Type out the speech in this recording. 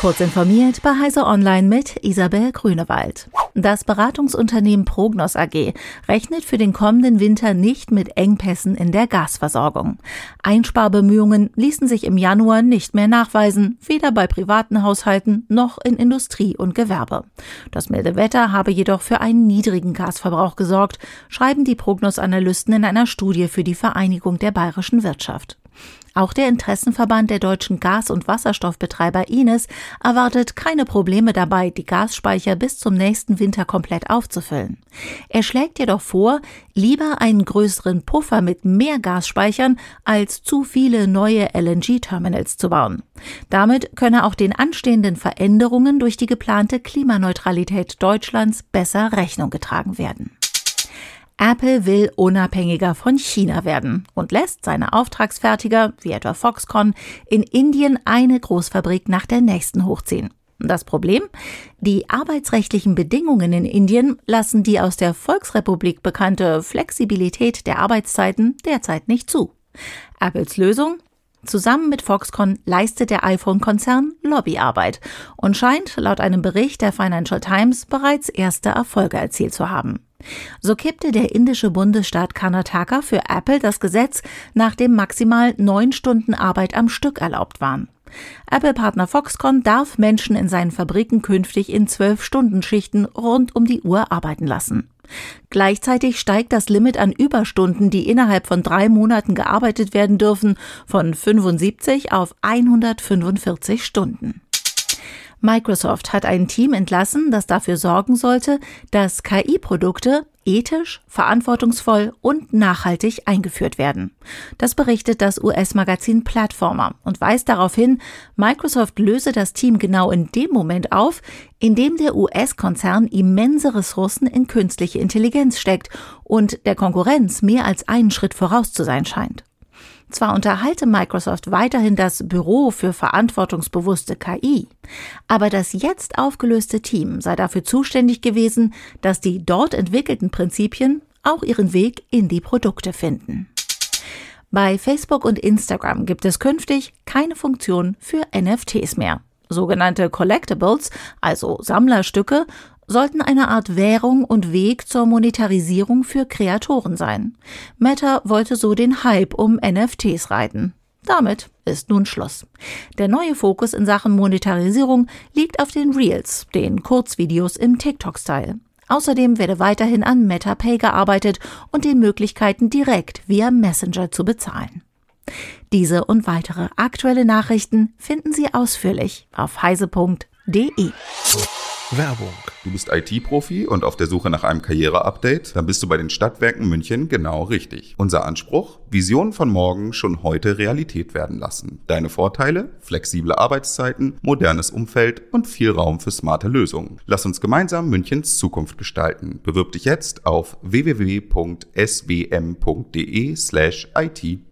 Kurz informiert bei Heise Online mit Isabel Grünewald. Das Beratungsunternehmen Prognos AG rechnet für den kommenden Winter nicht mit Engpässen in der Gasversorgung. Einsparbemühungen ließen sich im Januar nicht mehr nachweisen, weder bei privaten Haushalten noch in Industrie und Gewerbe. Das milde Wetter habe jedoch für einen niedrigen Gasverbrauch gesorgt, schreiben die Prognos-Analysten in einer Studie für die Vereinigung der bayerischen Wirtschaft. Auch der Interessenverband der deutschen Gas- und Wasserstoffbetreiber Ines erwartet keine Probleme dabei, die Gasspeicher bis zum nächsten Winter komplett aufzufüllen. Er schlägt jedoch vor, lieber einen größeren Puffer mit mehr Gasspeichern als zu viele neue LNG-Terminals zu bauen. Damit könne auch den anstehenden Veränderungen durch die geplante Klimaneutralität Deutschlands besser Rechnung getragen werden. Apple will unabhängiger von China werden und lässt seine Auftragsfertiger, wie etwa Foxconn, in Indien eine Großfabrik nach der nächsten hochziehen. Das Problem? Die arbeitsrechtlichen Bedingungen in Indien lassen die aus der Volksrepublik bekannte Flexibilität der Arbeitszeiten derzeit nicht zu. Apples Lösung? Zusammen mit Foxconn leistet der iPhone-Konzern Lobbyarbeit und scheint laut einem Bericht der Financial Times bereits erste Erfolge erzielt zu haben. So kippte der indische Bundesstaat Karnataka für Apple das Gesetz, nach dem maximal neun Stunden Arbeit am Stück erlaubt waren. Apple-Partner Foxconn darf Menschen in seinen Fabriken künftig in zwölf Stunden Schichten rund um die Uhr arbeiten lassen. Gleichzeitig steigt das Limit an Überstunden, die innerhalb von drei Monaten gearbeitet werden dürfen, von 75 auf 145 Stunden. Microsoft hat ein Team entlassen, das dafür sorgen sollte, dass KI-Produkte ethisch, verantwortungsvoll und nachhaltig eingeführt werden. Das berichtet das US-Magazin Platformer und weist darauf hin, Microsoft löse das Team genau in dem Moment auf, in dem der US-Konzern immense Ressourcen in künstliche Intelligenz steckt und der Konkurrenz mehr als einen Schritt voraus zu sein scheint. Zwar unterhalte Microsoft weiterhin das Büro für verantwortungsbewusste KI, aber das jetzt aufgelöste Team sei dafür zuständig gewesen, dass die dort entwickelten Prinzipien auch ihren Weg in die Produkte finden. Bei Facebook und Instagram gibt es künftig keine Funktion für NFTs mehr. Sogenannte Collectibles, also Sammlerstücke, sollten eine Art Währung und Weg zur Monetarisierung für Kreatoren sein. Meta wollte so den Hype um NFTs reiten. Damit ist nun Schluss. Der neue Fokus in Sachen Monetarisierung liegt auf den Reels, den Kurzvideos im TikTok-Style. Außerdem werde weiterhin an MetaPay gearbeitet und den Möglichkeiten direkt via Messenger zu bezahlen. Diese und weitere aktuelle Nachrichten finden Sie ausführlich auf heise.de. Werbung. Du bist IT-Profi und auf der Suche nach einem Karriereupdate? Dann bist du bei den Stadtwerken München genau richtig. Unser Anspruch? Visionen von morgen schon heute Realität werden lassen. Deine Vorteile? Flexible Arbeitszeiten, modernes Umfeld und viel Raum für smarte Lösungen. Lass uns gemeinsam Münchens Zukunft gestalten. Bewirb dich jetzt auf www.swm.de slash IT